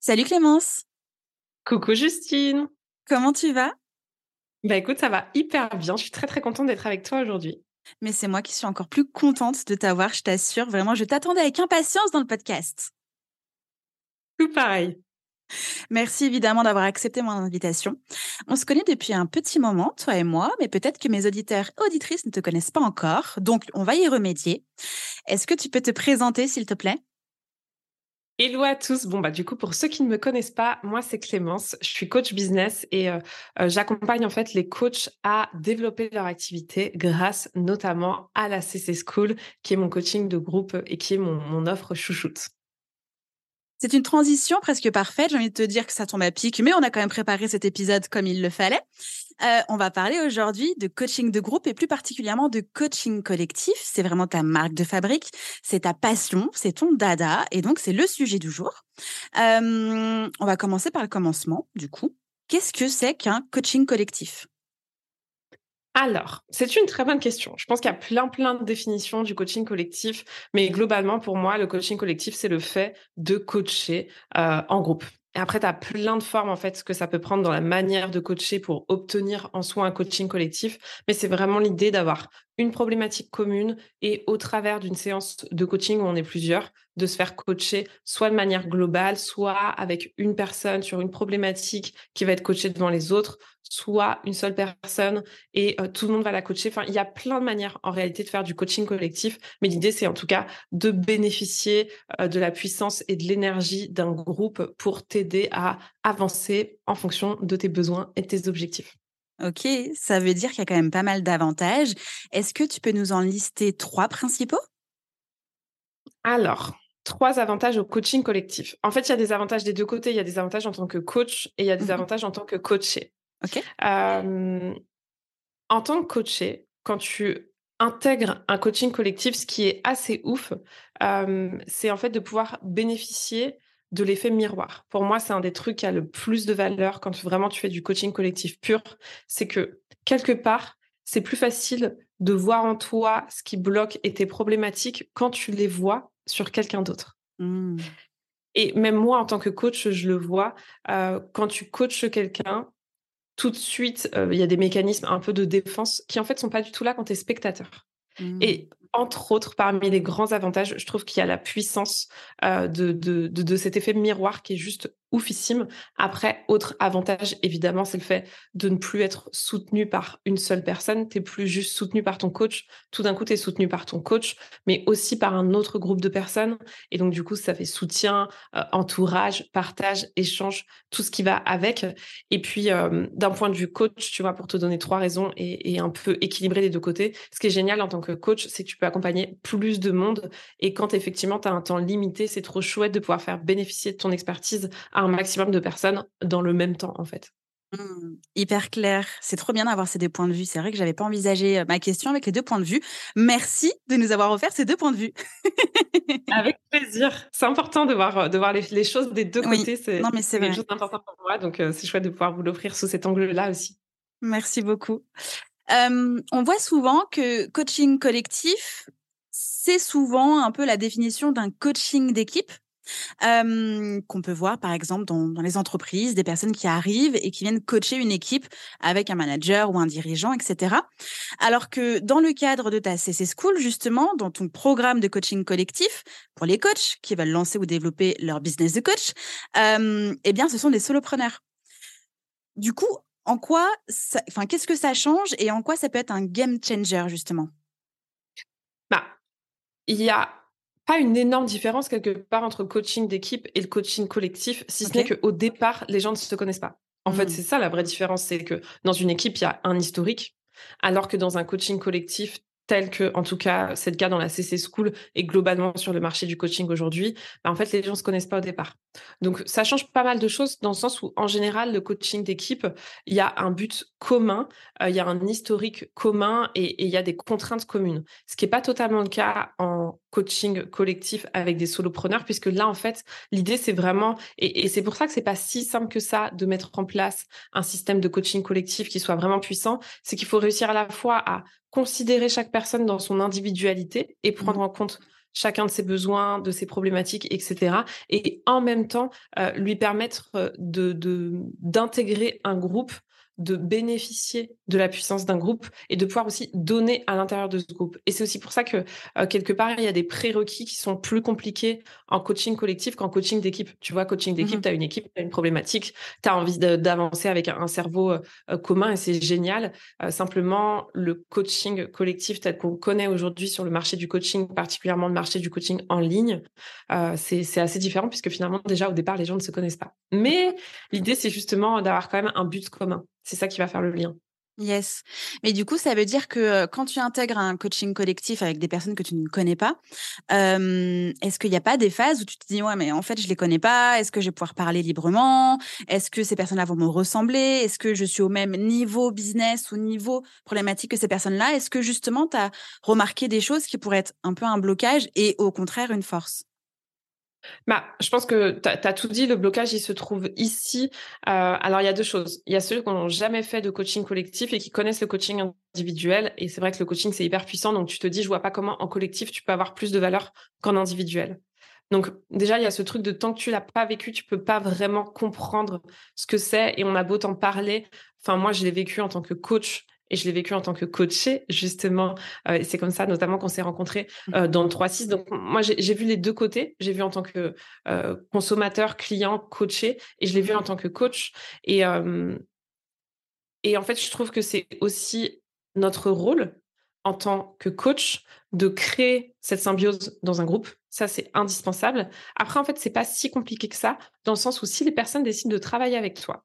Salut Clémence. Coucou Justine. Comment tu vas? Bah écoute, ça va hyper bien. Je suis très très contente d'être avec toi aujourd'hui. Mais c'est moi qui suis encore plus contente de t'avoir, je t'assure. Vraiment, je t'attendais avec impatience dans le podcast. Tout pareil. Merci évidemment d'avoir accepté mon invitation. On se connaît depuis un petit moment, toi et moi, mais peut-être que mes auditeurs et auditrices ne te connaissent pas encore. Donc, on va y remédier. Est-ce que tu peux te présenter, s'il te plaît? Hello à tous. Bon bah du coup pour ceux qui ne me connaissent pas, moi c'est Clémence, je suis coach business et euh, euh, j'accompagne en fait les coachs à développer leur activité grâce notamment à la CC School qui est mon coaching de groupe et qui est mon, mon offre chouchoute. C'est une transition presque parfaite. J'ai envie de te dire que ça tombe à pic, mais on a quand même préparé cet épisode comme il le fallait. Euh, on va parler aujourd'hui de coaching de groupe et plus particulièrement de coaching collectif. C'est vraiment ta marque de fabrique, c'est ta passion, c'est ton dada, et donc c'est le sujet du jour. Euh, on va commencer par le commencement, du coup. Qu'est-ce que c'est qu'un coaching collectif? Alors, c'est une très bonne question. Je pense qu'il y a plein, plein de définitions du coaching collectif, mais globalement, pour moi, le coaching collectif, c'est le fait de coacher euh, en groupe. Et après, tu as plein de formes, en fait, ce que ça peut prendre dans la manière de coacher pour obtenir en soi un coaching collectif. Mais c'est vraiment l'idée d'avoir une problématique commune et au travers d'une séance de coaching où on est plusieurs, de se faire coacher soit de manière globale, soit avec une personne sur une problématique qui va être coachée devant les autres, soit une seule personne et euh, tout le monde va la coacher. Enfin, il y a plein de manières en réalité de faire du coaching collectif, mais l'idée c'est en tout cas de bénéficier euh, de la puissance et de l'énergie d'un groupe pour t'aider à avancer en fonction de tes besoins et de tes objectifs. Ok, ça veut dire qu'il y a quand même pas mal d'avantages. Est-ce que tu peux nous en lister trois principaux? Alors, trois avantages au coaching collectif. En fait, il y a des avantages des deux côtés. Il y a des avantages en tant que coach et il y a des mmh avantages en tant que coaché. Ok. en tant que coaché, quand tu intègres un coaching collectif, ce qui est assez ouf, c'est en fait de pouvoir bénéficier de l'effet miroir. Pour moi, c'est un des trucs qui a le plus de valeur quand vraiment tu fais du coaching collectif pur. C'est que quelque part, c'est plus facile de voir en toi ce qui bloque et tes problématiques quand tu les vois sur quelqu'un d'autre. Mmh. Et même moi, en tant que coach, je le vois. Euh, quand tu coaches quelqu'un, tout de suite, euh, il y a des mécanismes un peu de défense qui en fait sont pas du tout là quand tu es spectateur. Mmh. Et entre autres, parmi les grands avantages, je trouve qu'il y a la puissance euh, de, cet effet miroir qui est juste oufissime. Après, autre avantage, évidemment, c'est le fait de ne plus être soutenu par une seule personne. Tu plus juste soutenu par ton coach. Tout d'un coup, tu es soutenu par ton coach, mais aussi par un autre groupe de personnes. Et donc, du coup, ça fait soutien, euh, entourage, partage, échange, tout ce qui va avec. Et puis, euh, d'un point de vue coach, tu vois, pour te donner trois raisons et, et un peu équilibrer les deux côtés, ce qui est génial en tant que coach, c'est que tu peux accompagner plus de monde. Et quand effectivement, tu as un temps limité, c'est trop chouette de pouvoir faire bénéficier de ton expertise un maximum de personnes dans le même temps, en fait. Mmh, hyper clair. C'est trop bien d'avoir ces deux points de vue. C'est vrai que j'avais pas envisagé euh, ma question avec les deux points de vue. Merci de nous avoir offert ces deux points de vue. avec plaisir. C'est important de voir, de voir les, choses des deux côtés. C'est non, mais c'est quelque chose d'important pour moi. Donc, euh, c'est chouette de pouvoir vous l'offrir sous cet angle-là aussi. Merci beaucoup. on voit souvent que coaching collectif, c'est souvent un peu la définition d'un coaching d'équipe. Qu'on peut voir par exemple dans, les entreprises, des personnes qui arrivent et qui viennent coacher une équipe avec un manager ou un dirigeant, etc. Alors que dans le cadre de ta CC School, justement, dans ton programme de coaching collectif pour les coachs qui veulent lancer ou développer leur business de coach, eh bien, ce sont des solopreneurs. Du coup, en quoi, enfin, qu'est-ce que ça change et en quoi ça peut être un game changer justement? Bah, il y a pas une énorme différence quelque part entre le coaching d'équipe et le coaching collectif, si ce n'est qu'au départ, les gens ne se connaissent pas. En fait, mmh. c'est ça la vraie différence, c'est que dans une équipe, il y a un historique, alors que dans un coaching collectif, tel que, en tout cas, c'est le cas dans la CC School et globalement sur le marché du coaching aujourd'hui, bah, en fait, les gens ne se connaissent pas au départ. Donc, ça change pas mal de choses dans le sens où, en général, le coaching d'équipe, il y a un but commun, euh, il y a un historique commun et, il y a des contraintes communes. Ce qui n'est pas totalement le cas en coaching collectif avec des solopreneurs, puisque là, en fait, l'idée, c'est vraiment, et, et c'est pour ça que c'est pas si simple que ça de mettre en place un système de coaching collectif qui soit vraiment puissant, c'est qu'il faut réussir à la fois à considérer chaque personne dans son individualité et prendre mmh. en compte chacun de ses besoins, de ses problématiques, etc. Et en même temps, euh, lui permettre euh, de d'intégrer un groupe de bénéficier de la puissance d'un groupe et de pouvoir aussi donner à l'intérieur de ce groupe. Et c'est aussi pour ça que euh, quelque part, il y a des prérequis qui sont plus compliqués en coaching collectif qu'en coaching d'équipe. Tu vois, coaching d'équipe, mmh tu as une équipe, tu as une problématique, tu as envie d'avancer avec un, cerveau euh, euh, commun et c'est génial. simplement, le coaching collectif tel qu'on connaît aujourd'hui sur le marché du coaching, particulièrement le marché du coaching en ligne, c'est assez différent puisque finalement, déjà au départ, les gens ne se connaissent pas. Mais l'idée, c'est justement d'avoir quand même un but commun. C'est ça qui va faire le lien. Yes. Mais du coup, ça veut dire que quand tu intègres un coaching collectif avec des personnes que tu ne connais pas, est-ce qu'il n'y a pas des phases où tu te dis, ouais, mais en fait, je les connais pas, est-ce que je vais pouvoir parler librement? Est-ce que ces personnes-là vont me ressembler? Est-ce que je suis au même niveau business ou niveau problématique que ces personnes-là? Est-ce que justement, tu as remarqué des choses qui pourraient être un peu un blocage et au contraire une force? Bah, je pense que tu as, tout dit, le blocage, il se trouve ici. Euh, alors, il y a deux choses. Il y a ceux qui n'ont jamais fait de coaching collectif et qui connaissent le coaching individuel. Et c'est vrai que le coaching, c'est hyper puissant. Donc, tu te dis, je vois pas comment en collectif, tu peux avoir plus de valeur qu'en individuel. Donc, déjà, il y a ce truc de tant que tu l'as pas vécu, tu peux pas vraiment comprendre ce que c'est. Et on a beau t'en parler. Enfin, moi, je l'ai vécu en tant que coach et je l'ai vécu en tant que coaché, justement. Euh, c'est comme ça, notamment, qu'on s'est rencontrés mmh. euh, dans le 3-6. Donc, moi, j'ai vu les deux côtés. J'ai vu en tant que euh, consommateur, client, coaché, et je l'ai vu en tant que coach. Et, et en fait, je trouve que c'est aussi notre rôle en tant que coach de créer cette symbiose dans un groupe. Ça, c'est indispensable. Après, en fait, c'est pas si compliqué que ça, dans le sens où si les personnes décident de travailler avec toi,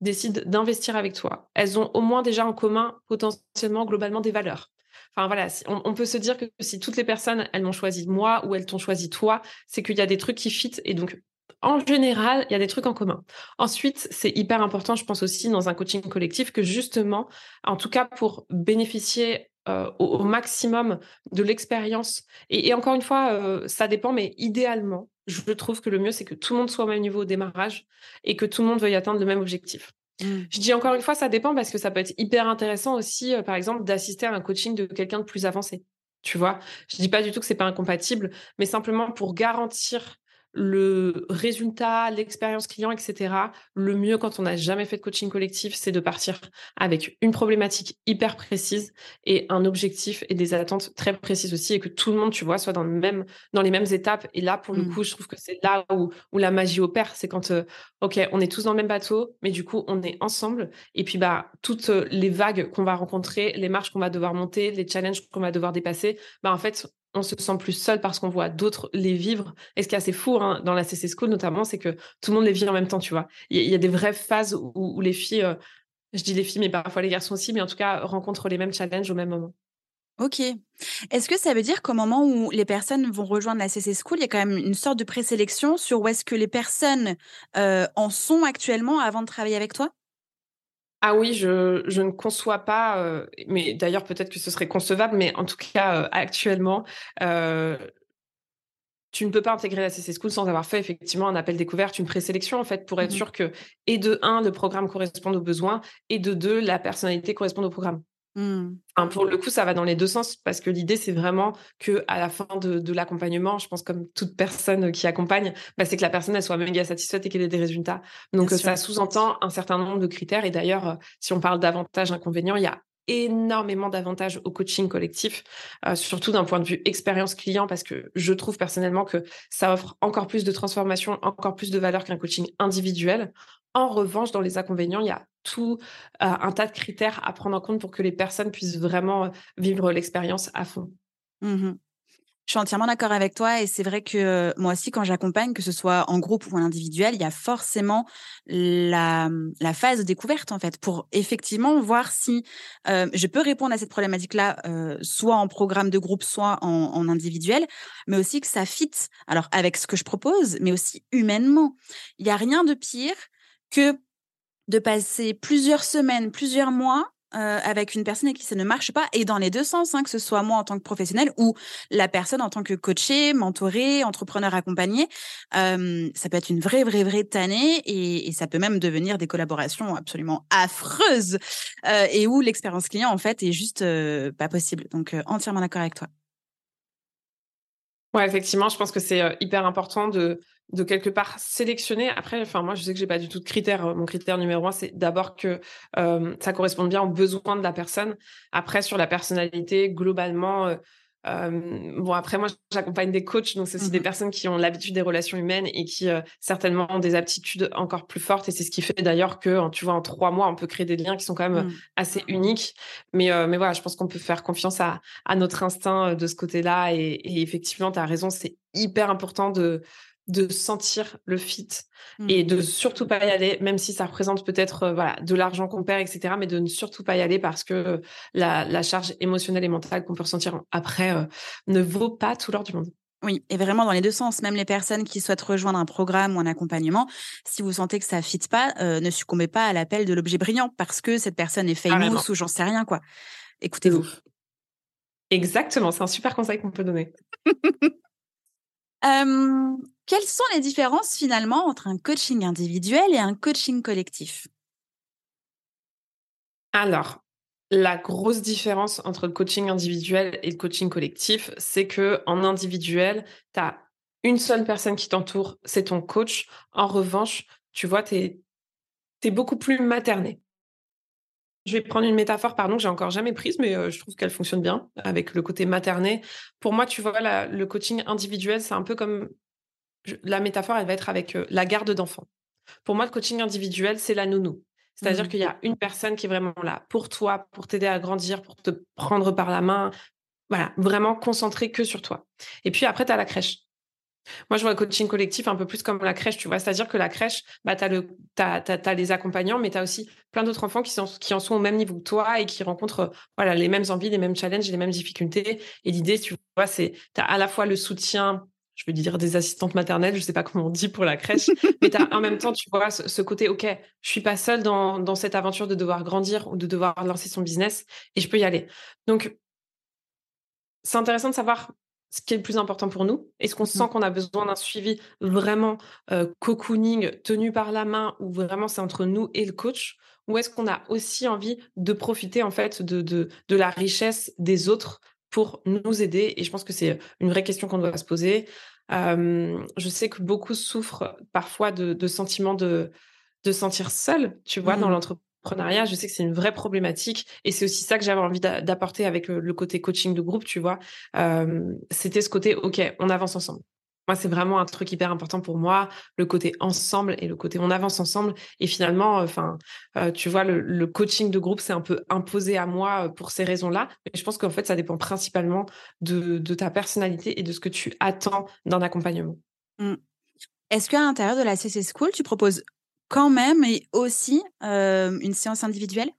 décident d'investir avec toi, elles ont au moins déjà en commun potentiellement globalement des valeurs. Enfin voilà, on, peut se dire que si toutes les personnes, elles m'ont choisi moi ou elles t'ont choisi toi, c'est qu'il y a des trucs qui fit et donc en général, il y a des trucs en commun. Ensuite, c'est hyper important, je pense aussi dans un coaching collectif que justement, en tout cas pour bénéficier euh, au, maximum de l'expérience. Et, encore une fois, euh, ça dépend, mais idéalement, je trouve que le mieux, c'est que tout le monde soit au même niveau au démarrage et que tout le monde veuille atteindre le même objectif. Mmh. Je dis encore une fois, ça dépend parce que ça peut être hyper intéressant aussi, euh, par exemple, d'assister à un coaching de quelqu'un de plus avancé. Tu vois, je dis pas du tout que c'est pas incompatible, mais simplement pour garantir le résultat, l'expérience client, etc. Le mieux quand on n'a jamais fait de coaching collectif, c'est de partir avec une problématique hyper précise et un objectif et des attentes très précises aussi et que tout le monde, tu vois, soit dans, le même, dans les mêmes étapes. Et là, pour le mmh. coup, je trouve que c'est là où, où la magie opère. C'est quand, euh, OK, on est tous dans le même bateau, mais du coup, on est ensemble. Et puis, bah, toutes les vagues qu'on va rencontrer, les marches qu'on va devoir monter, les challenges qu'on va devoir dépasser, bah, en fait, on se sent plus seul parce qu'on voit d'autres les vivre. Et ce qui est assez fou hein, dans la CC School notamment, c'est que tout le monde les vit en même temps, tu vois. Il y, a des vraies phases où, les filles, euh, je dis les filles, mais parfois les garçons aussi, mais en tout cas rencontrent les mêmes challenges au même moment. Ok. Est-ce que ça veut dire qu'au moment où les personnes vont rejoindre la CC School, il y a quand même une sorte de présélection sur où est-ce que les personnes euh, en sont actuellement avant de travailler avec toi? Ah oui, je, je ne conçois pas, euh, mais d'ailleurs peut-être que ce serait concevable, mais en tout cas euh, actuellement, euh, tu ne peux pas intégrer la CC School sans avoir fait effectivement un appel découverte, une présélection en fait, pour être mmh sûr que, et de un, le programme corresponde aux besoins, et de deux, la personnalité corresponde au programme. Mmh. pour le coup, ça va dans les deux sens parce que l'idée, c'est vraiment que à la fin de, l'accompagnement, je pense comme toute personne qui accompagne, bah, c'est que la personne elle soit méga satisfaite et qu'elle ait des résultats. Donc ça sous-entend un certain nombre de critères. Et d'ailleurs, euh, si on parle d'avantages, inconvénients, il y a énormément d'avantages au coaching collectif, euh, surtout d'un point de vue expérience client, parce que je trouve personnellement que ça offre encore plus de transformation, encore plus de valeur qu'un coaching individuel. En revanche, dans les inconvénients, il y a tout euh, un tas de critères à prendre en compte pour que les personnes puissent vraiment euh, vivre l'expérience à fond. Mmh je suis entièrement d'accord avec toi et c'est vrai que euh, moi aussi, quand j'accompagne, que ce soit en groupe ou en individuel, il y a forcément la, phase de découverte en fait pour effectivement voir si je peux répondre à cette problématique-là, soit en programme de groupe, soit en, en, individuel, mais aussi que ça fit alors avec ce que je propose, mais aussi humainement. Il n'y a rien de pire que de passer plusieurs semaines, plusieurs mois euh, avec une personne avec qui ça ne marche pas, et dans les deux sens, hein, que ce soit moi en tant que professionnel ou la personne en tant que coaché, mentoré, entrepreneur accompagné, euh, ça peut être une vraie, vraie, vraie tannée, et, ça peut même devenir des collaborations absolument affreuses, euh, et où l'expérience client, en fait, est juste pas possible. Donc, entièrement d'accord avec toi. Ouais, effectivement, je pense que c'est hyper important de de quelque part sélectionner. Après, enfin moi, je sais que j'ai pas du tout de critères. Mon critère numéro un, c'est d'abord que euh, ça corresponde bien aux besoins de la personne. Après, sur la personnalité, globalement, euh, euh, bon après moi, j'accompagne des coachs, donc c'est aussi des mmh personnes qui ont l'habitude des relations humaines et qui certainement ont des aptitudes encore plus fortes. Et c'est ce qui fait d'ailleurs que, tu vois, en trois mois, on peut créer des liens qui sont quand même mmh. assez uniques. Mais mais voilà, je pense qu'on peut faire confiance à, à notre instinct de ce côté-là. Et, et effectivement, tu as raison, c'est hyper important de de sentir le fit et mmh. de surtout pas y aller, même si ça représente peut-être euh, voilà, de l'argent qu'on perd, etc., mais de ne surtout pas y aller parce que euh, la, charge émotionnelle et mentale qu'on peut ressentir après euh, ne vaut pas tout l'or du monde. Oui, et vraiment dans les deux sens, même les personnes qui souhaitent rejoindre un programme ou un accompagnement, si vous sentez que ça ne fit pas, ne succombez pas à l'appel de l'objet brillant parce que cette personne est famous ou j'en sais rien quoi. Écoutez-vous. Exactement, c'est un super conseil qu'on peut donner. Quelles sont les différences finalement entre un coaching individuel et un coaching collectif? Alors, la grosse différence entre le coaching individuel et le coaching collectif, c'est que en individuel, tu as une seule personne qui t'entoure, c'est ton coach. En revanche, tu vois, tu es, beaucoup plus materné. Je vais prendre une métaphore, pardon, que j'ai encore jamais prise, mais euh, je trouve qu'elle fonctionne bien avec le côté materné. Pour moi, tu vois, le coaching individuel, c'est un peu comme la métaphore, elle va être avec euh, la garde d'enfant. Pour moi, le coaching individuel, c'est la nounou. C'est-à-dire mmh. qu'il y a une personne qui est vraiment là pour toi, pour t'aider à grandir, pour te prendre par la main. Voilà, vraiment concentré que sur toi. Et puis après, tu as la crèche. Moi, je vois le coaching collectif un peu plus comme la crèche, tu vois. C'est-à-dire que la crèche, bah, tu as, les accompagnants, mais tu as aussi plein d'autres enfants qui, sont, qui en sont au même niveau que toi et qui rencontrent voilà, les mêmes envies, les mêmes challenges, les mêmes difficultés. Et l'idée, tu vois, c'est tu as à la fois le soutien je veux dire des assistantes maternelles, je sais pas comment on dit pour la crèche, mais as, en même temps, tu vois ce, côté, ok, je suis pas seule dans, dans, cette aventure de devoir grandir ou de devoir lancer son business et je peux y aller. Donc, c'est intéressant de savoir ce qui est le plus important pour nous. Est-ce qu'on sent mmh. qu'on a besoin d'un suivi vraiment euh, cocooning, tenu par la main, ou vraiment c'est entre nous et le coach Ou est-ce qu'on a aussi envie de profiter en fait de, de, de la richesse des autres pour nous aider Et je pense que c'est une vraie question qu'on doit se poser. je sais que beaucoup souffrent parfois de, sentiments de, de sentir seul, tu vois, dans mmh. Je sais que c'est une vraie problématique et c'est aussi ça que j'avais envie d'apporter avec le, côté coaching de groupe, tu vois. C'était ce côté, OK, on avance ensemble. Moi, c'est vraiment un truc hyper important pour moi, le côté ensemble et le côté on avance ensemble. Et finalement, enfin, euh, tu vois, le, coaching de groupe, c'est un peu imposé à moi euh, pour ces raisons-là. Mais je pense qu'en fait, ça dépend principalement de, ta personnalité et de ce que tu attends d'un accompagnement. Mmh. Est-ce qu'à l'intérieur de la CC School, tu proposes quand même et aussi euh, une séance individuelle?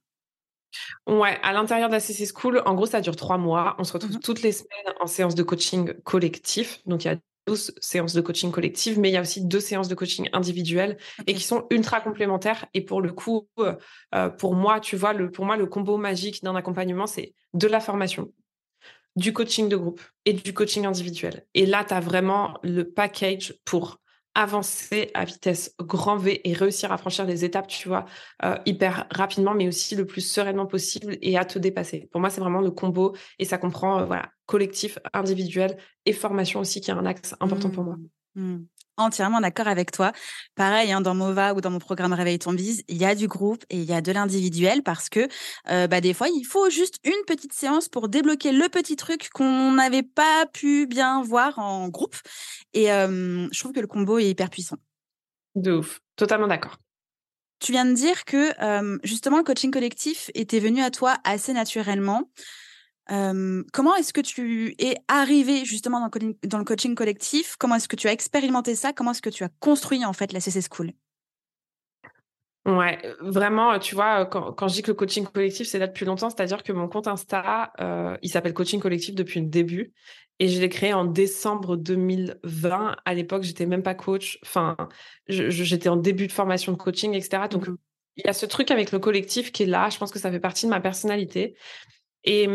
Ouais, à l'intérieur de la CC School, en gros, ça dure trois mois. On se retrouve mmh toutes les semaines en séance de coaching collectif. Donc, il y a 12 séances de coaching collective, mais il y a aussi deux séances de coaching individuelles et qui sont ultra complémentaires. Et pour le coup, euh, pour moi, tu vois, le, pour moi, le combo magique d'un accompagnement, c'est de la formation, du coaching de groupe et du coaching individuel. Et là, tu as vraiment le package pour avancer à vitesse grand V et réussir à franchir des étapes, tu vois, euh, hyper rapidement, mais aussi le plus sereinement possible et à te dépasser. Pour moi, c'est vraiment le combo et ça comprend, euh, voilà, collectif, individuel et formation aussi qui est un axe important pour moi. Mmh. Entièrement d'accord avec toi. Pareil, hein, dans Mova ou dans mon programme Réveille ton bise, il y a du groupe et il y a de l'individuel parce que euh, bah, des fois, il faut juste une petite séance pour débloquer le petit truc qu'on n'avait pas pu bien voir en groupe. Et je trouve que le combo est hyper puissant. De ouf, totalement d'accord. Tu viens de dire que justement le coaching collectif était venu à toi assez naturellement comment est-ce que tu es arrivé justement dans le, coaching collectif? Comment est-ce que tu as expérimenté ça? Comment est-ce que tu as construit en fait la CC School? Ouais, vraiment, tu vois, quand, je dis que le coaching collectif, c'est là depuis longtemps, c'est-à-dire que mon compte Insta, il s'appelle Coaching Collectif depuis le début. Et je l'ai créé en décembre 2020. À l'époque, j'étais même pas coach. Enfin, j'étais en début de formation de coaching, etc. Donc, mmh il y a ce truc avec le collectif qui est là. Je pense que ça fait partie de ma personnalité. Et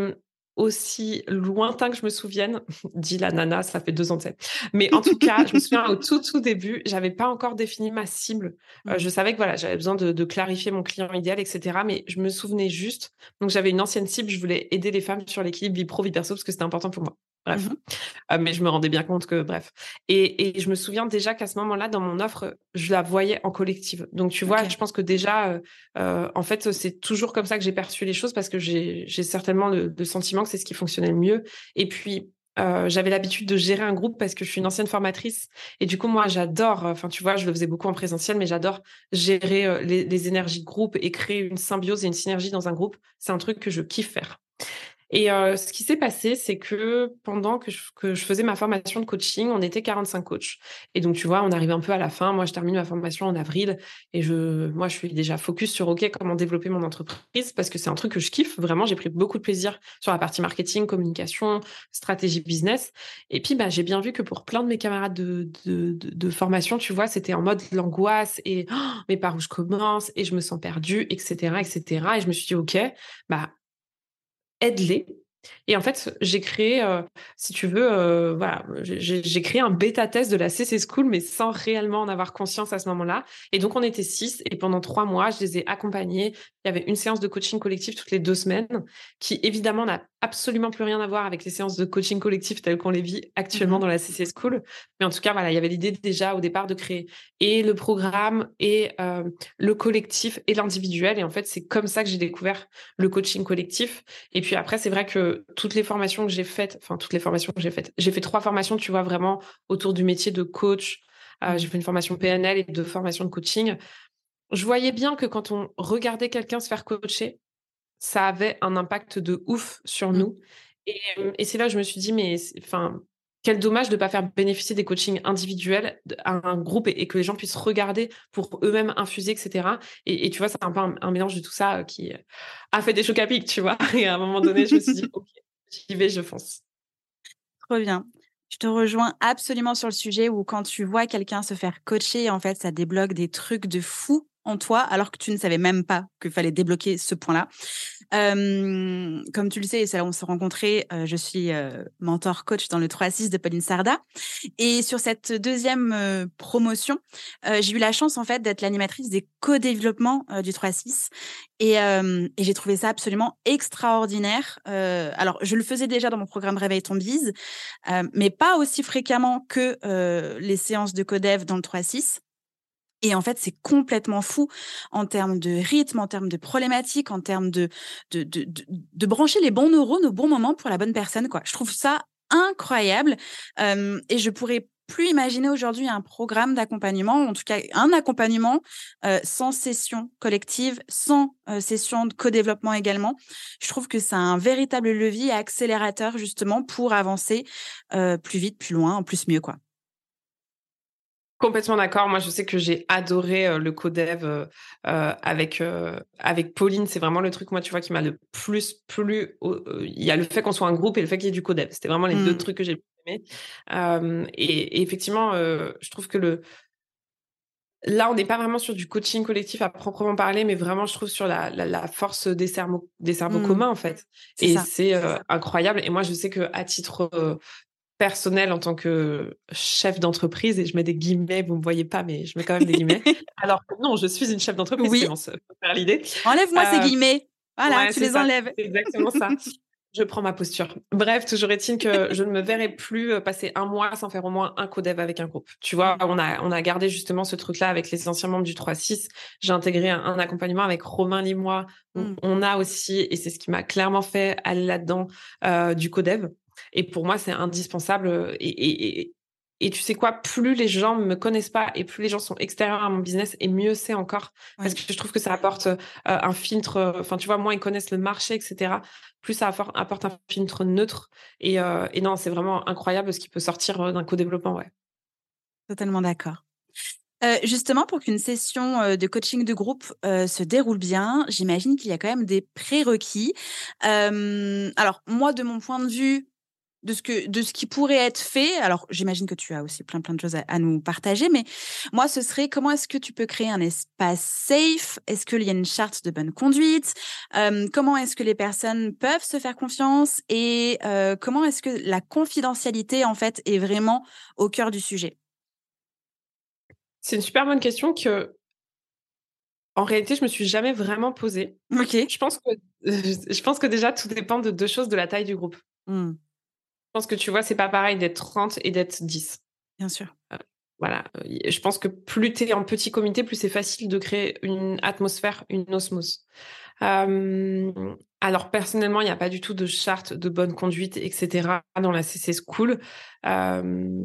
aussi lointain que je me souvienne, dit la nana, ça fait deux ans de ça. Mais en tout cas, je me souviens au tout tout début, j'avais pas encore défini ma cible. Euh, mmh. je savais que voilà, j'avais besoin de, clarifier mon client idéal, etc. Mais je me souvenais juste. Donc j'avais une ancienne cible, je voulais aider les femmes sur l'équilibre vie pro vie perso parce que c'était important pour moi. Bref. Mmh euh, mais je me rendais bien compte que, bref. Et, je me souviens déjà qu'à ce moment-là, dans mon offre, je la voyais en collective. Donc, tu vois, je pense que déjà, euh, euh, en fait, c'est toujours comme ça que j'ai perçu les choses parce que j'ai certainement le, sentiment que c'est ce qui fonctionnait le mieux. Et puis, j'avais l'habitude de gérer un groupe parce que je suis une ancienne formatrice. Et du coup, moi, j'adore, enfin, tu vois, je le faisais beaucoup en présentiel, mais j'adore gérer les, les énergies de groupe et créer une symbiose et une synergie dans un groupe. C'est un truc que je kiffe faire. Et ce qui s'est passé, c'est que pendant que je, faisais ma formation de coaching, on était 45 coachs. Et donc, tu vois, on arrive un peu à la fin. Moi, je termine ma formation en avril et je, moi, je suis déjà focus sur OK, comment développer mon entreprise parce que c'est un truc que je kiffe. Vraiment, j'ai pris beaucoup de plaisir sur la partie marketing, communication, stratégie business. Et puis, bah, j'ai bien vu que pour plein de mes camarades de, de, de, formation, tu vois, c'était en mode l'angoisse et oh, mais par où je commence? et je me sens perdue, etc., etc. Et je me suis dit, OK, bah, aide-les. Et en fait, j'ai créé, euh, si tu veux, euh, voilà, j'ai créé un bêta test de la CC School, mais sans réellement en avoir conscience à ce moment-là. Et donc, on était six, et pendant trois mois, je les ai accompagnés. Il y avait une séance de coaching collectif toutes les deux semaines, qui évidemment n'a absolument plus rien à voir avec les séances de coaching collectif telles qu'on les vit actuellement mmh dans la CC School. Mais en tout cas, voilà, il y avait l'idée déjà au départ de créer et le programme et euh, le collectif et l'individuel. Et en fait, c'est comme ça que j'ai découvert le coaching collectif. Et puis après, c'est vrai que toutes les formations que j'ai faites, enfin toutes les formations que j'ai faites, j'ai fait trois formations, tu vois, vraiment autour du métier de coach. Euh, mmh. j'ai fait une formation PNL et deux formations de coaching. Je voyais bien que quand on regardait quelqu'un se faire coacher, ça avait un impact de ouf sur mmh. nous. Et, c'est là que je me suis dit, mais enfin, quel dommage de ne pas faire bénéficier des coachings individuels à un groupe et, que les gens puissent regarder pour eux-mêmes infuser, etc. Et, tu vois, c'est un peu un, mélange de tout ça qui a fait des chocs à pic, tu vois. Et à un moment donné, je me suis dit, OK, j'y vais, je fonce. Trop bien. Je te rejoins absolument sur le sujet où quand tu vois quelqu'un se faire coacher, en fait, ça débloque des trucs de fou en toi alors que tu ne savais même pas qu'il fallait débloquer ce point-là. comme tu le sais, c'est là où on s'est rencontrés. je suis mentor coach dans le 3-6 de Pauline Sarda. Et sur cette deuxième promotion, j'ai eu la chance en fait d'être l'animatrice des co-développements du 3-6. Et, et j'ai trouvé ça absolument extraordinaire. alors, je le faisais déjà dans mon programme Réveille ton bise, mais pas aussi fréquemment que les séances de codev dans le 3-6. Et en fait, c'est complètement fou en termes de rythme, en termes de problématiques, en termes de de, de, de, brancher les bons neurones au bon moment pour la bonne personne. Quoi. Je trouve ça incroyable. et je pourrais plus imaginer aujourd'hui un programme d'accompagnement, en tout cas un accompagnement sans session collective, sans session de co-développement également. Je trouve que c'est un véritable levier accélérateur justement pour avancer plus vite, plus loin, en plus mieux quoi. Complètement d'accord. Moi, je sais que j'ai adoré euh, le codev euh, euh, avec avec Pauline. C'est vraiment le truc, moi, tu vois, qui m'a le plus plu. Il y a le fait qu'on soit un groupe et le fait qu'il y ait du codev. C'était vraiment les deux mmh. trucs que j'ai aimé. Et, et, effectivement, je trouve que le Là, on n'est pas vraiment sur du coaching collectif à proprement parler, mais vraiment, je trouve, sur la, la, force des cerveaux, des cerveaux mmh. communs, en fait. et c'est incroyable. Et moi, je sais que à titre personnel en tant que chef d'entreprise, et je mets des guillemets, vous ne me voyez pas, mais je mets quand même des guillemets. Alors non, je suis une chef d'entreprise, oui. faire l'idée. Enlève-moi ces guillemets. Voilà, tu les enlèves. C'est exactement ça. Je prends ma posture. Bref, toujours est-il que je ne me verrai plus euh, passer un mois sans faire au moins un codev avec un groupe. Tu vois, on a, on a gardé justement ce truc-là avec les anciens membres du 3-6. J'ai intégré un, accompagnement avec Romain Limois. Mm. On a aussi, et c'est ce qui m'a clairement fait aller là-dedans, euh, du codev. Et pour moi, c'est indispensable. Euh, et, et tu sais quoi, plus les gens me connaissent pas et plus les gens sont extérieurs à mon business et mieux c'est encore. Parce que je trouve que ça apporte euh, un filtre, euh, enfin tu vois, moins ils connaissent le marché, etc. Plus ça apporte, un filtre neutre. Et, euh, et non, c'est vraiment incroyable ce qui peut sortir d'un co-développement, ouais. Totalement d'accord. justement, pour qu'une session de coaching de groupe se déroule bien, j'imagine qu'il y a quand même des prérequis. alors, moi, de mon point de vue, de ce que de ce qui pourrait être fait. Alors, j'imagine que tu as aussi plein plein de choses à, nous partager, mais moi, ce serait comment est-ce que tu peux créer un espace safe? Est-ce qu'il y a une charte de bonne conduite? Comment est-ce que les personnes peuvent se faire confiance? Et comment est-ce que la confidentialité en fait est vraiment au cœur du sujet? C'est une super bonne question que en réalité, je me suis jamais vraiment posée. Ok. Je pense que je pense que déjà tout dépend de deux choses de la taille du groupe. Mmh. Je pense que tu vois, c'est pas pareil d'être 30 et d'être 10. Bien sûr. Euh, voilà. Je pense que plus tu es en petit comité, plus c'est facile de créer une atmosphère, une osmose. alors personnellement, il n'y a pas du tout de charte de bonne conduite, etc. dans la CC School. je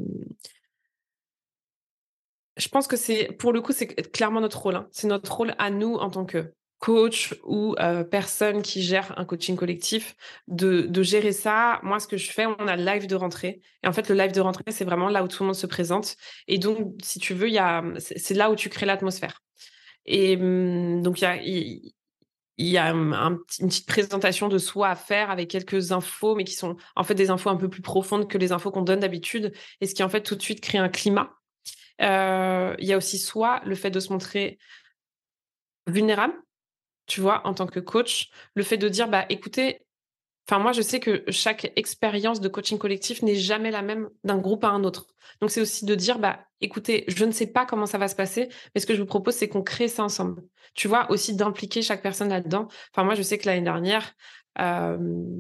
pense que c'est, pour le coup, c'est clairement notre rôle. Hein. C'est notre rôle à nous en tant que coach ou euh, personne qui gère un coaching collectif de, gérer ça. Moi, ce que je fais, on a le live de rentrée. Et en fait, le live de rentrée, c'est vraiment là où tout le monde se présente. Et donc, si tu veux, c'est là où tu crées l'atmosphère. Et hum, donc, il y a, a une petite présentation de soi à faire avec quelques infos, mais qui sont en fait des infos un peu plus profondes que les infos qu'on donne d'habitude. Et ce qui, en fait, tout de suite crée un climat. Euh, il y a aussi soit le fait de se montrer vulnérable, tu vois, en tant que coach, le fait de dire, bah, écoutez, enfin, moi, je sais que chaque expérience de coaching collectif n'est jamais la même d'un groupe à un autre. Donc, c'est aussi de dire, bah, écoutez, je ne sais pas comment ça va se passer, mais ce que je vous propose, c'est qu'on crée ça ensemble. Tu vois, aussi d'impliquer chaque personne là-dedans. Enfin, moi, je sais que l'année dernière,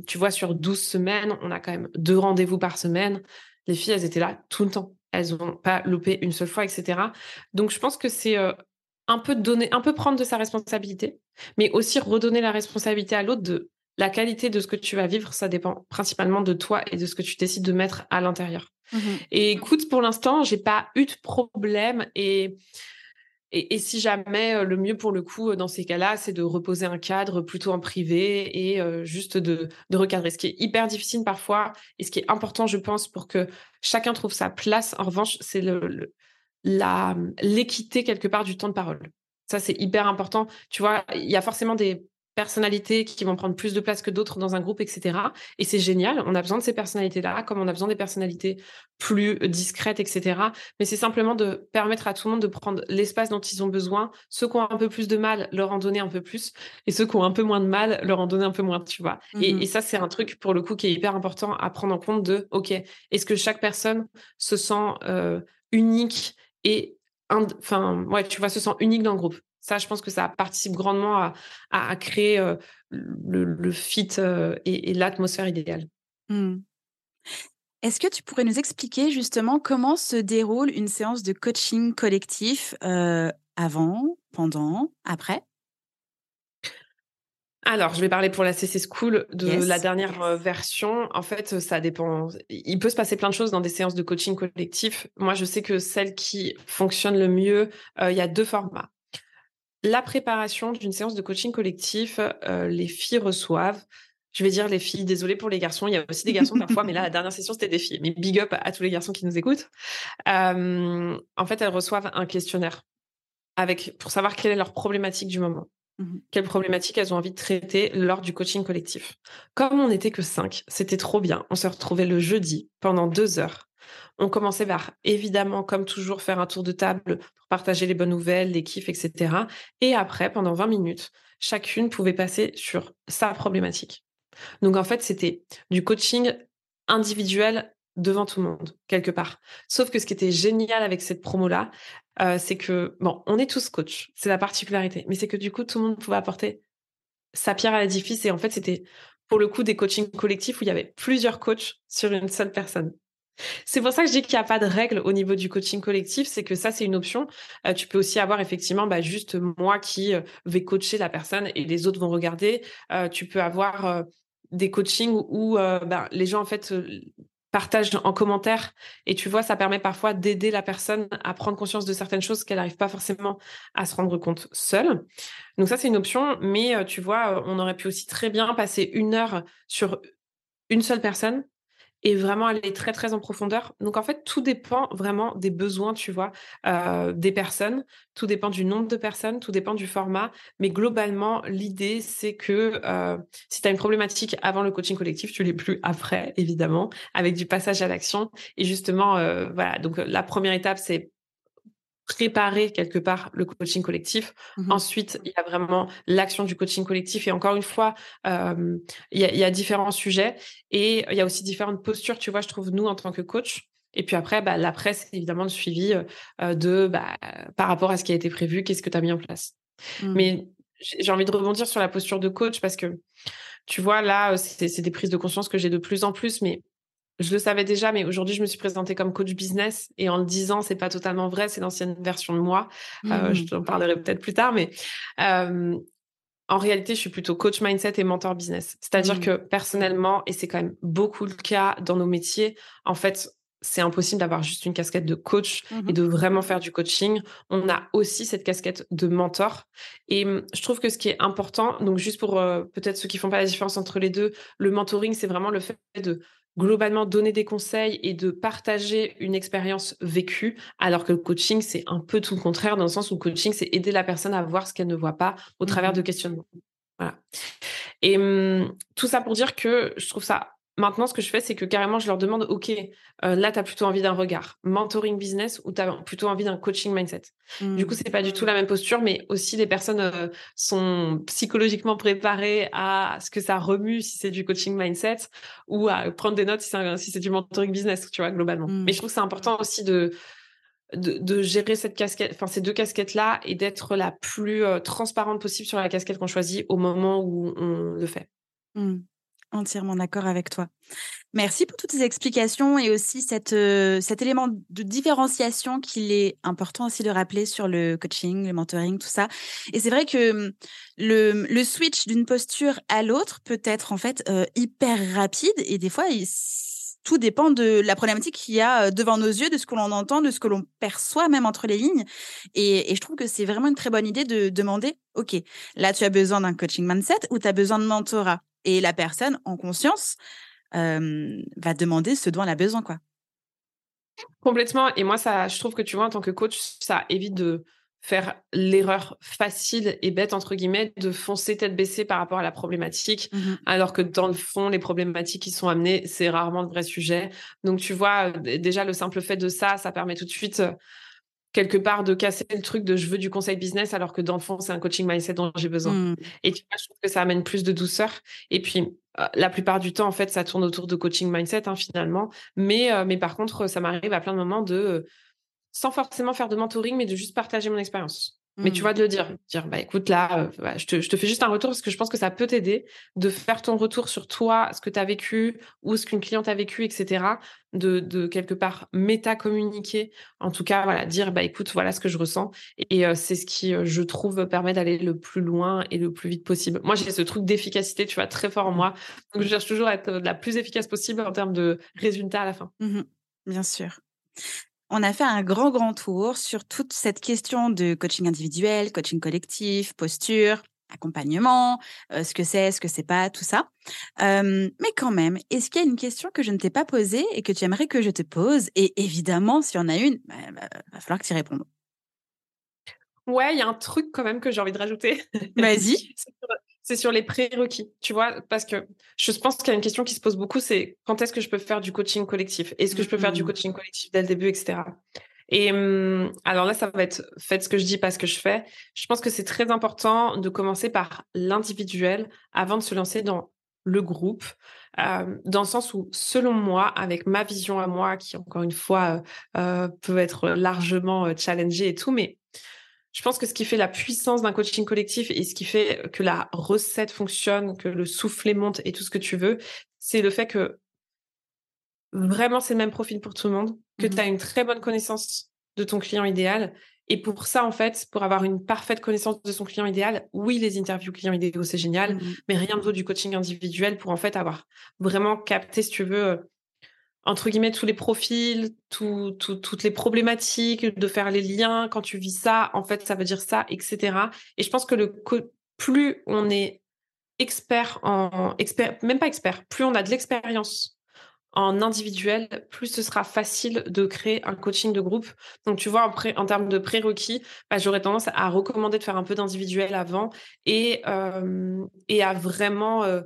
tu vois, sur 12 semaines, on a quand même deux rendez-vous par semaine. Les filles, elles étaient là tout le temps. Elles n'ont pas loupé une seule fois, etc. Donc, je pense que c'est un peu donner, un peu prendre de sa responsabilité, mais aussi redonner la responsabilité à l'autre de la qualité de ce que tu vas vivre. Ça dépend principalement de toi et de ce que tu décides de mettre à l'intérieur. Mmh et écoute, pour l'instant, j'ai pas eu de problème et, et, si jamais euh, le mieux pour le coup euh, dans ces cas-là, c'est de reposer un cadre plutôt en privé et euh, juste de, de, recadrer. Ce qui est hyper difficile parfois et ce qui est important, je pense, pour que chacun trouve sa place. En revanche, c'est le la l'équité quelque part du temps de parole. Ça, c'est hyper important. Tu vois, il y a forcément des personnalités qui vont prendre plus de place que d'autres dans un groupe, etc. Et c'est génial. On a besoin de ces personnalités-là, comme on a besoin des personnalités plus discrètes, etc. Mais c'est simplement de permettre à tout le monde de prendre l'espace dont ils ont besoin. Ceux qui ont un peu plus de mal, leur en donner un peu plus. Et ceux qui ont un peu moins de mal, leur en donner un peu moins, tu vois. et, mmh ça, c'est un truc, pour le coup, qui est hyper important à prendre en compte de, OK, est-ce que chaque personne se sent euh, unique et enfin ouais tu vois se sent unique dans le groupe. Ça je pense que ça participe grandement à, créer euh, le, fit euh, et, l'atmosphère idéale. Mmh. Est-ce que tu pourrais nous expliquer justement comment se déroule une séance de coaching collectif euh, avant, pendant, après? Alors, je vais parler pour la CC School de la dernière euh, version. En fait, ça dépend. Il peut se passer plein de choses dans des séances de coaching collectif. Moi, je sais que celle qui fonctionne le mieux, euh, il y a deux formats. La préparation d'une séance de coaching collectif, euh, les filles reçoivent. Je vais dire les filles, désolé pour les garçons, il y a aussi des garçons parfois, mais là, la dernière session, c'était des filles. Mais big up à tous les garçons qui nous écoutent. en fait, elles reçoivent un questionnaire avec, pour savoir quelle est leur problématique du moment. Mmh quelles problématiques elles ont envie de traiter lors du coaching collectif. Comme on n'était que cinq, c'était trop bien. On se retrouvait le jeudi pendant deux heures. On commençait par, évidemment, comme toujours, faire un tour de table pour partager les bonnes nouvelles, les kiffs, etc. Et après, pendant 20 minutes, chacune pouvait passer sur sa problématique. Donc, en fait, c'était du coaching individuel devant tout le monde, quelque part. Sauf que ce qui était génial avec cette promo-là, euh, c'est que, bon, on est tous coach, c'est la particularité, mais c'est que du coup, tout le monde pouvait apporter sa pierre à l'édifice. Et en fait, c'était pour le coup des coachings collectifs où il y avait plusieurs coachs sur une seule personne. C'est pour ça que je dis qu'il n'y a pas de règle au niveau du coaching collectif, c'est que ça, c'est une option. Euh, tu peux aussi avoir effectivement bah, juste moi qui euh, vais coacher la personne et les autres vont regarder. tu peux avoir des coachings où bah, les gens en fait partage en commentaire. Et tu vois ça permet parfois d'aider la personne à prendre conscience de certaines choses qu'elle n'arrive pas forcément à se rendre compte seule. Donc ça c'est une option mais euh, tu vois on aurait pu aussi très bien passer une heure sur une seule personne et vraiment aller très très en profondeur. Donc en fait, tout dépend vraiment des besoins, tu vois, euh, des personnes. Tout dépend du nombre de personnes, tout dépend du format. Mais globalement, l'idée, c'est que euh, si tu as une problématique avant le coaching collectif, tu l'es plus après, évidemment, avec du passage à l'action. Et justement, euh, voilà. Donc la première étape, c'est préparer quelque part le coaching collectif. Mmh Ensuite, il y a vraiment l'action du coaching collectif. Et encore une fois, il, y a, différents sujets et il y a aussi différentes postures, tu vois, je trouve, nous, en tant que coach. Et puis après, bah, la presse, évidemment, le suivi de bah, par rapport à ce qui a été prévu, qu'est-ce que tu as mis en place. Mmh. Mais j'ai envie de rebondir sur la posture de coach parce que, tu vois, là, c'est des prises de conscience que j'ai de plus en plus, mais je le savais déjà, mais aujourd'hui, je me suis présentée comme coach business et en le disant, c'est pas totalement vrai, c'est l'ancienne version de moi. Euh, je mmh. t'en parlerai peut-être plus tard, mais euh, en réalité, je suis plutôt coach mindset et mentor business. C'est-à-dire mmh. que personnellement, et c'est quand même beaucoup le cas dans nos métiers, en fait, c'est impossible d'avoir juste une casquette de coach mmh et de vraiment faire du coaching. On a aussi cette casquette de mentor. Et je trouve que ce qui est important, donc juste pour euh, peut-être ceux qui font pas la différence entre les deux, le mentoring, c'est vraiment le fait de globalement donner des conseils et de partager une expérience vécue, alors que le coaching, c'est un peu tout le contraire, dans le sens où le coaching, c'est aider la personne à voir ce qu'elle ne voit pas au travers de mmh questionnements. Voilà. Et mmh, tout ça pour dire que je trouve ça Maintenant, ce que je fais, c'est que carrément, je leur demande, OK, euh, là, tu as plutôt envie d'un regard, mentoring business ou tu as plutôt envie d'un coaching mindset? Du coup, mmh. c'est pas du tout la même posture, mais aussi les personnes euh, sont psychologiquement préparées à ce que ça remue si c'est du coaching mindset ou à prendre des notes si c'est du mentoring business, tu vois, globalement. Mais je mmh. trouve que c'est important aussi de, de, gérer cette casquette, enfin ces deux casquettes-là et d'être la plus euh, transparente possible sur la casquette qu'on choisit au moment où on le fait. Mmh. Entièrement d'accord avec toi. Merci pour toutes ces explications et aussi cette, euh, cet élément de différenciation qu'il est important aussi de rappeler sur le coaching, le mentoring, tout ça. Et c'est vrai que hum, le, le switch d'une posture à l'autre peut être en fait euh, hyper rapide et des fois, tout dépend de la problématique qu'il y a euh, devant nos yeux, de ce que l'on entend, de ce que l'on perçoit même entre les lignes. Et, et je trouve que c'est vraiment une très bonne idée de demander, OK, là tu as besoin d'un coaching mindset ou tu as besoin de mentorat? Et la personne, en conscience, va demander ce dont elle a besoin, quoi. Complètement. Et moi, ça, je trouve que tu vois, en tant que coach, ça évite de faire l'erreur facile et bête, entre guillemets, de foncer tête baissée par rapport à la problématique, mmh alors que dans le fond, les problématiques qui sont amenées, c'est rarement de vrais sujets. Donc, tu vois, déjà, le simple fait de ça, ça permet tout de suite quelque part de casser le truc de je veux du conseil business alors que dans le fond c'est un coaching mindset dont j'ai besoin. Mmh. Et tu vois, je trouve que ça amène plus de douceur. Et puis euh, la plupart du temps en fait ça tourne autour de coaching mindset hein, finalement. Mais euh, mais par contre ça m'arrive à plein de moments de euh, sans forcément faire de mentoring mais de juste partager mon expérience. Mais tu vois, de le dire, dire, bah écoute, là, euh, je, te, je, te, fais juste un retour parce que je pense que ça peut t'aider de faire ton retour sur toi, ce que tu as vécu ou ce qu'une cliente a vécu, etc. De, de quelque part méta-communiquer. En tout cas, voilà, dire, bah écoute, voilà ce que je ressens. Et euh, c'est ce qui, euh, je trouve, permet d'aller le plus loin et le plus vite possible. Moi, j'ai ce truc d'efficacité, tu vois, très fort en moi. Donc, je cherche toujours à être la plus efficace possible en termes de résultats à la fin. Mmh Bien sûr on a fait un grand, grand tour sur toute cette question de coaching individuel, coaching collectif, posture, accompagnement, euh, ce que c'est, ce que c'est pas, tout ça. mais quand même, est-ce qu'il y a une question que je ne t'ai pas posée et que tu aimerais que je te pose? Et évidemment, s'il y en a une, il bah, bah, va falloir que tu y répondes. Ouais, il y a un truc quand même que j'ai envie de rajouter. Vas-y. c'est sur les prérequis, tu vois, parce que je pense qu'il y a une question qui se pose beaucoup, c'est quand est-ce que je peux faire du coaching collectif? Est-ce que je peux faire du mmh. coaching collectif dès le début, etc. Et mmh, alors là, ça va être faites ce que je dis, pas ce que je fais. Je pense que c'est très important de commencer par l'individuel avant de se lancer dans le groupe, dans le sens où, selon moi, avec ma vision à moi, qui encore une fois peut être largement challengée et tout, mais je pense que ce qui fait la puissance d'un coaching collectif et ce qui fait que la recette fonctionne, que le soufflet monte et tout ce que tu veux, c'est le fait que vraiment c'est le même profil pour tout le monde, que mmh tu as une très bonne connaissance de ton client idéal. Et pour ça, en fait, pour avoir une parfaite connaissance de son client idéal, oui, les interviews clients idéaux, c'est génial, mmh mais rien de vaut du coaching individuel pour en fait avoir vraiment capté, si tu veux, entre guillemets, tous les profils, toutes les problématiques, de faire les liens. Quand tu vis ça, en fait, ça veut dire ça, etc. Et je pense que le plus on est expert en expert, même pas expert, plus on a de l'expérience en individuel, plus ce sera facile de créer un coaching de groupe. Donc, tu vois, en, en termes de prérequis, bah, j'aurais tendance à recommander de faire un peu d'individuel avant et, euh, et à vraiment euh,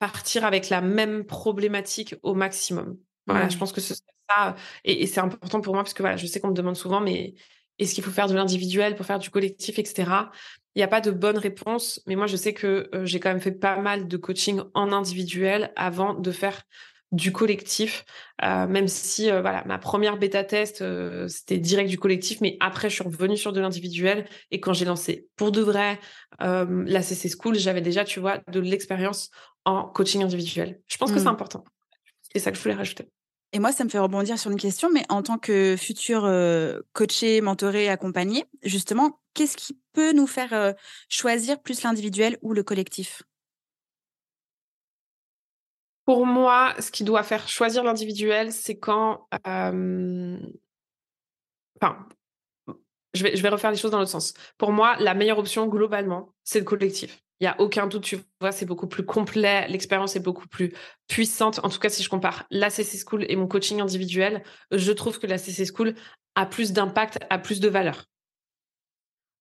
partir avec la même problématique au maximum. Voilà, je pense que c'est ça. Et, c'est important pour moi parce que voilà, je sais qu'on me demande souvent, mais est-ce qu'il faut faire de l'individuel pour faire du collectif, etc. Il n'y a pas de bonne réponse, mais moi je sais que euh, j'ai quand même fait pas mal de coaching en individuel avant de faire du collectif, euh, même si euh, voilà ma première bêta test c'était direct du collectif, mais après je suis revenue sur de l'individuel et quand j'ai lancé pour de vrai la CC School, j'avais déjà tu vois de l'expérience en coaching individuel. Je pense que c'est mmh. important. C'est ça que je voulais rajouter. Et moi, ça me fait rebondir sur une question, mais en tant que futur euh, coaché, mentoré, accompagné, justement, qu'est-ce qui peut nous faire euh, choisir plus l'individuel ou le collectif? Pour moi, ce qui doit faire choisir l'individuel, c'est quand... Euh, enfin, je vais, je vais refaire les choses dans l'autre sens. Pour moi, la meilleure option, globalement, c'est le collectif. Il n'y a aucun doute, tu vois, c'est beaucoup plus complet, l'expérience est beaucoup plus puissante. En tout cas, si je compare la CC School et mon coaching individuel, je trouve que la CC School a plus d'impact, a plus de valeur.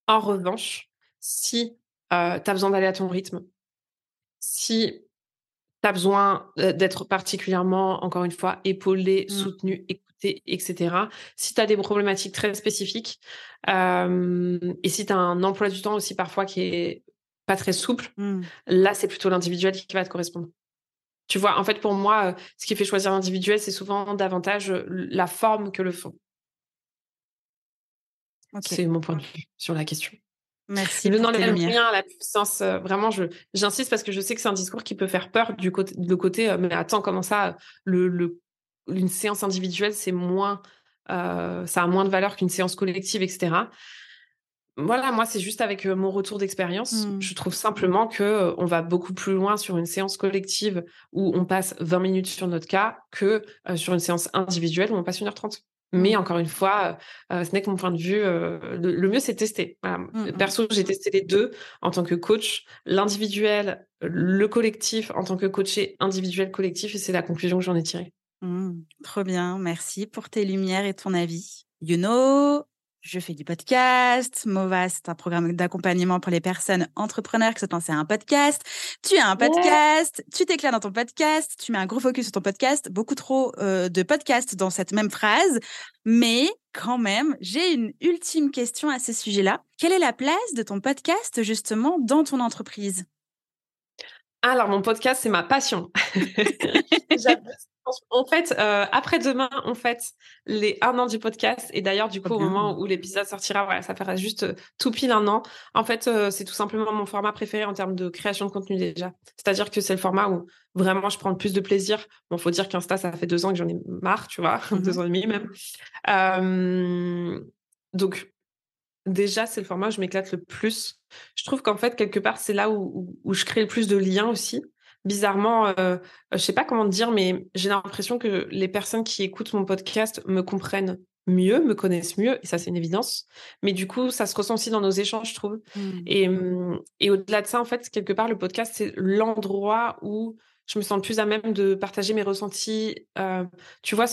En revanche, si euh, tu as besoin d'aller à ton rythme, si tu as besoin euh, d'être particulièrement, encore une fois, épaulé, mmh. soutenu, écouté, etc. Si tu as des problématiques très spécifiques, euh, et si tu as un emploi du temps aussi parfois qui est pas très souple, mmh. là, c'est plutôt l'individuel qui va te correspondre. Tu vois, en fait, pour moi, euh, ce qui fait choisir l'individuel, c'est souvent davantage la forme que le fond. C'est mon point de vue sur la question. Merci. Le rien à la puissance, euh, vraiment, j'insiste parce que je sais que c'est un discours qui peut faire peur du côté, de côté. mais attends, comment ça, le, le, une séance individuelle, c'est moins, ça a moins de valeur qu'une séance collective, etc. Voilà, moi, c'est juste avec mon retour d'expérience. Mmh. Je trouve simplement que on va beaucoup plus loin sur une séance collective où on passe 20 minutes sur notre cas que sur une séance individuelle où on passe 1h30. Mais mmh. encore une fois, ce n'est que mon point de vue. le, mieux, c'est tester. Mmh, Perso, j'ai testé les deux en tant que coach, l'individuel, le collectif en tant que coaché individuel collectif, et c'est la conclusion que j'en ai tirée. trop bien, merci pour tes lumières et ton avis. You know, je fais du podcast. Mova, c'est un programme d'accompagnement pour les personnes entrepreneurs qui se lancer à un podcast. Tu as un podcast, tu t'éclaires dans ton podcast, tu mets un gros focus sur ton podcast, beaucoup trop euh, de podcasts dans cette même phrase. Mais quand même, j'ai une ultime question à ce sujet-là. Quelle est la place de ton podcast justement dans ton entreprise? Alors, mon podcast, c'est ma passion. En fait, euh, après-demain, on fait les un an du podcast. Et d'ailleurs, du coup, au moment où l'épisode sortira, voilà, ça fera juste euh, tout pile un an. En fait, euh, c'est tout simplement mon format préféré en termes de création de contenu déjà. C'est-à-dire que c'est le format où vraiment je prends le plus de plaisir. Bon, faut dire qu'Insta, ça fait deux ans que j'en ai marre, tu vois, mmh deux ans et demi même. donc, déjà, c'est le format où je m'éclate le plus. Je trouve qu'en fait, quelque part, c'est là où, où, je crée le plus de liens aussi bizarrement, euh, je sais pas comment dire, mais j'ai l'impression que les personnes qui écoutent mon podcast me comprennent mieux, me connaissent mieux, et ça c'est une évidence. Mais du coup, ça se ressent aussi dans nos échanges, je trouve. Mmh. Et, mmh, et au-delà de ça, en fait, quelque part, le podcast, c'est l'endroit où je me sens plus à même de partager mes ressentis. Euh, tu vois,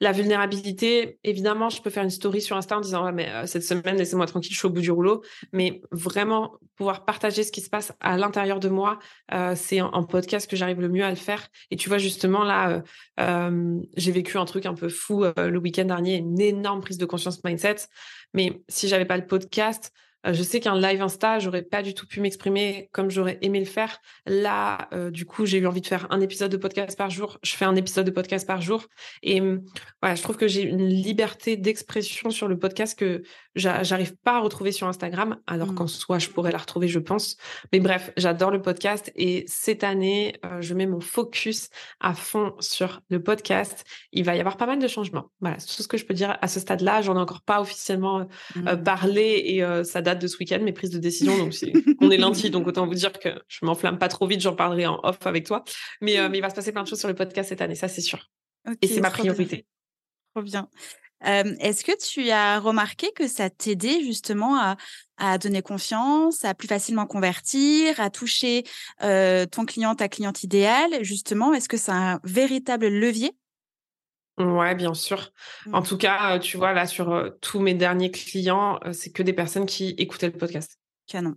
la vulnérabilité, évidemment, je peux faire une story sur Insta en disant mais euh, cette semaine, laissez-moi tranquille, je suis au bout du rouleau. Mais vraiment, pouvoir partager ce qui se passe à l'intérieur de moi, euh, c'est en, podcast que j'arrive le mieux à le faire. Et tu vois, justement, là, j'ai vécu un truc un peu fou le week-end dernier, une énorme prise de conscience mindset. Mais si j'avais pas le podcast, je sais qu'un live Insta, j'aurais pas du tout pu m'exprimer comme j'aurais aimé le faire. Là, euh, du coup, j'ai eu envie de faire un épisode de podcast par jour. Je fais un épisode de podcast par jour. Et hum, voilà, je trouve que j'ai une liberté d'expression sur le podcast que j'arrive pas à retrouver sur Instagram, alors mmh. qu'en soi, je pourrais la retrouver, je pense. Mais bref, j'adore le podcast. Et cette année, euh, je mets mon focus à fond sur le podcast. Il va y avoir pas mal de changements. Voilà, c'est tout ce que je peux dire à ce stade-là. J'en ai encore pas officiellement mmh. parlé et ça date de ce week-end, mes prises de décision. Donc, on est lundi, donc autant vous dire que je m'enflamme pas trop vite. J'en parlerai en off avec toi. Mais, euh, mais il va se passer plein de choses sur le podcast cette année, ça c'est sûr. et c'est ma priorité. Trop bien. Euh, est-ce que tu as remarqué que ça t'aidait justement à, à, donner confiance, à plus facilement convertir, à toucher euh, ton client, ta cliente idéale? Justement, est-ce que c'est un véritable levier? Ouais, bien sûr. En mmh. tout cas, tu vois, là, sur tous mes derniers clients, c'est que des personnes qui écoutaient le podcast. Canon.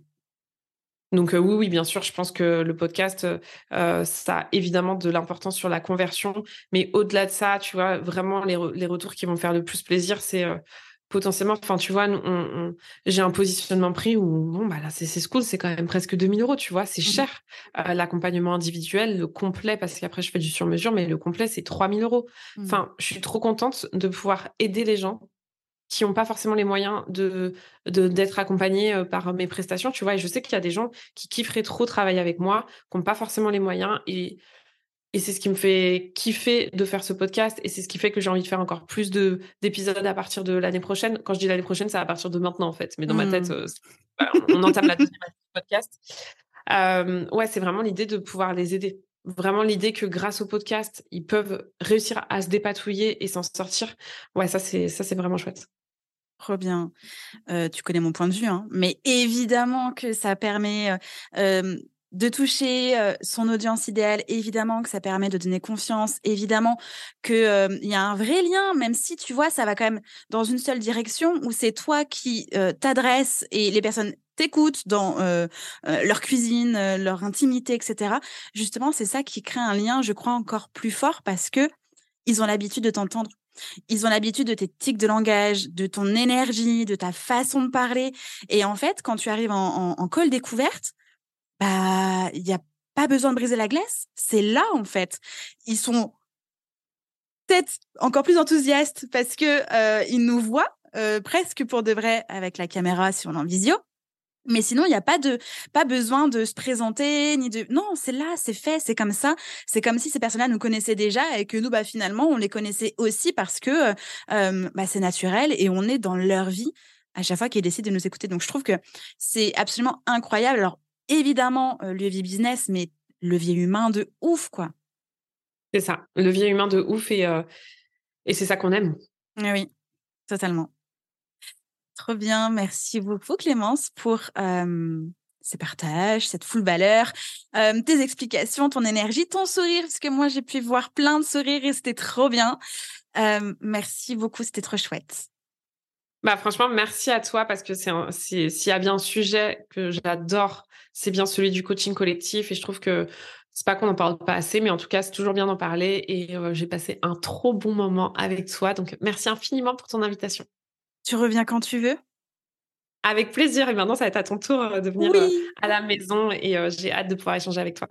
Donc oui, oui, bien sûr, je pense que le podcast, ça a évidemment de l'importance sur la conversion. Mais au-delà de ça, tu vois, vraiment, les, les, retours qui vont faire le plus plaisir, c'est potentiellement, enfin, tu vois, j'ai un positionnement prix où, bon, bah là, c'est cool, c'est quand même presque 2000 euros, tu vois, c'est mmh cher. Euh, l'accompagnement individuel, le complet, parce qu'après, je fais du sur-mesure, mais le complet, c'est 3000 euros. Mmh. Enfin, je suis trop contente de pouvoir aider les gens qui n'ont pas forcément les moyens de d'être accompagnés euh, par mes prestations, tu vois. Et je sais qu'il y a des gens qui kifferaient trop travailler avec moi, qui n'ont pas forcément les moyens. Et et c'est ce qui me fait kiffer de faire ce podcast et c'est ce qui fait que j'ai envie de faire encore plus de d'épisodes à partir de l'année prochaine. Quand je dis l'année prochaine, c'est à partir de maintenant en fait. Mais dans ma tête, mmh. euh, on entame la deuxième année du podcast. Euh, ouais, c'est vraiment l'idée de pouvoir les aider. Vraiment l'idée que grâce au podcast, ils peuvent réussir à se dépatouiller et s'en sortir. Ouais, ça c'est ça c'est vraiment chouette. Trop bien. Euh, tu connais mon point de vue, hein. mais évidemment que ça permet de toucher son audience idéale, évidemment que ça permet de donner confiance, évidemment qu'il y a un vrai lien, même si tu vois, ça va quand même dans une seule direction où c'est toi qui t'adresses et les personnes t'écoutent dans leur cuisine, leur intimité, etc. Justement, c'est ça qui crée un lien, je crois, encore plus fort parce que ils ont l'habitude de t'entendre. Ils ont l'habitude de tes tics de langage, de ton énergie, de ta façon de parler. Et en fait, quand tu arrives en, en, en découverte, bah, il n'y a pas besoin de briser la glace. C'est là, en fait. Ils sont peut-être encore plus enthousiastes parce que euh, ils nous voient euh, presque pour de vrai avec la caméra si on est en visio. Mais sinon, il n'y a pas de pas besoin de se présenter ni de non, c'est là, c'est fait, c'est comme ça. C'est comme si ces personnes-là nous connaissaient déjà et que nous, bah finalement, on les connaissait aussi parce que euh, bah, c'est naturel et on est dans leur vie à chaque fois qu'ils décident de nous écouter. Donc, je trouve que c'est absolument incroyable. Alors, évidemment euh, levier business, mais levier humain de ouf, quoi. C'est ça, levier humain de ouf et, euh, et c'est ça qu'on aime. Oui, totalement. Trop bien, merci beaucoup Clémence pour ces partages, cette full valeur, tes explications, ton énergie, ton sourire, parce que moi j'ai pu voir plein de sourires et c'était trop bien. merci beaucoup, c'était trop chouette. Bah franchement, merci à toi parce que c'est s'il y a bien un sujet que j'adore, c'est bien celui du coaching collectif et je trouve que c'est pas qu'on n'en parle pas assez, mais en tout cas, c'est toujours bien d'en parler et euh, j'ai passé un trop bon moment avec toi. Donc, merci infiniment pour ton invitation. Tu reviens quand tu veux Avec plaisir. Et maintenant, ça va être à ton tour euh, de venir euh, à la maison et j'ai hâte de pouvoir échanger avec toi.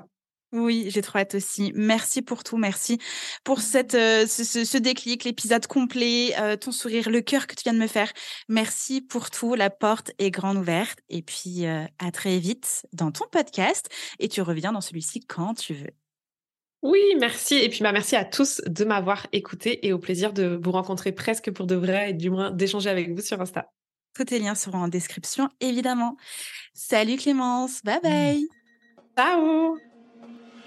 Oui, j'ai trop hâte aussi. Merci pour tout, merci pour cette, euh, ce, déclic, l'épisode complet, euh, ton sourire, le cœur que tu viens de me faire. Merci pour tout, la porte est grande ouverte. Et puis, euh, à très vite dans ton podcast. Et tu reviens dans celui-ci quand tu veux. Oui, merci. Et puis, bah, merci à tous de m'avoir écouté et au plaisir de vous rencontrer presque pour de vrai et du moins d'échanger avec vous sur Insta. Tous tes liens seront en description, évidemment. Salut Clémence, bye bye. Ciao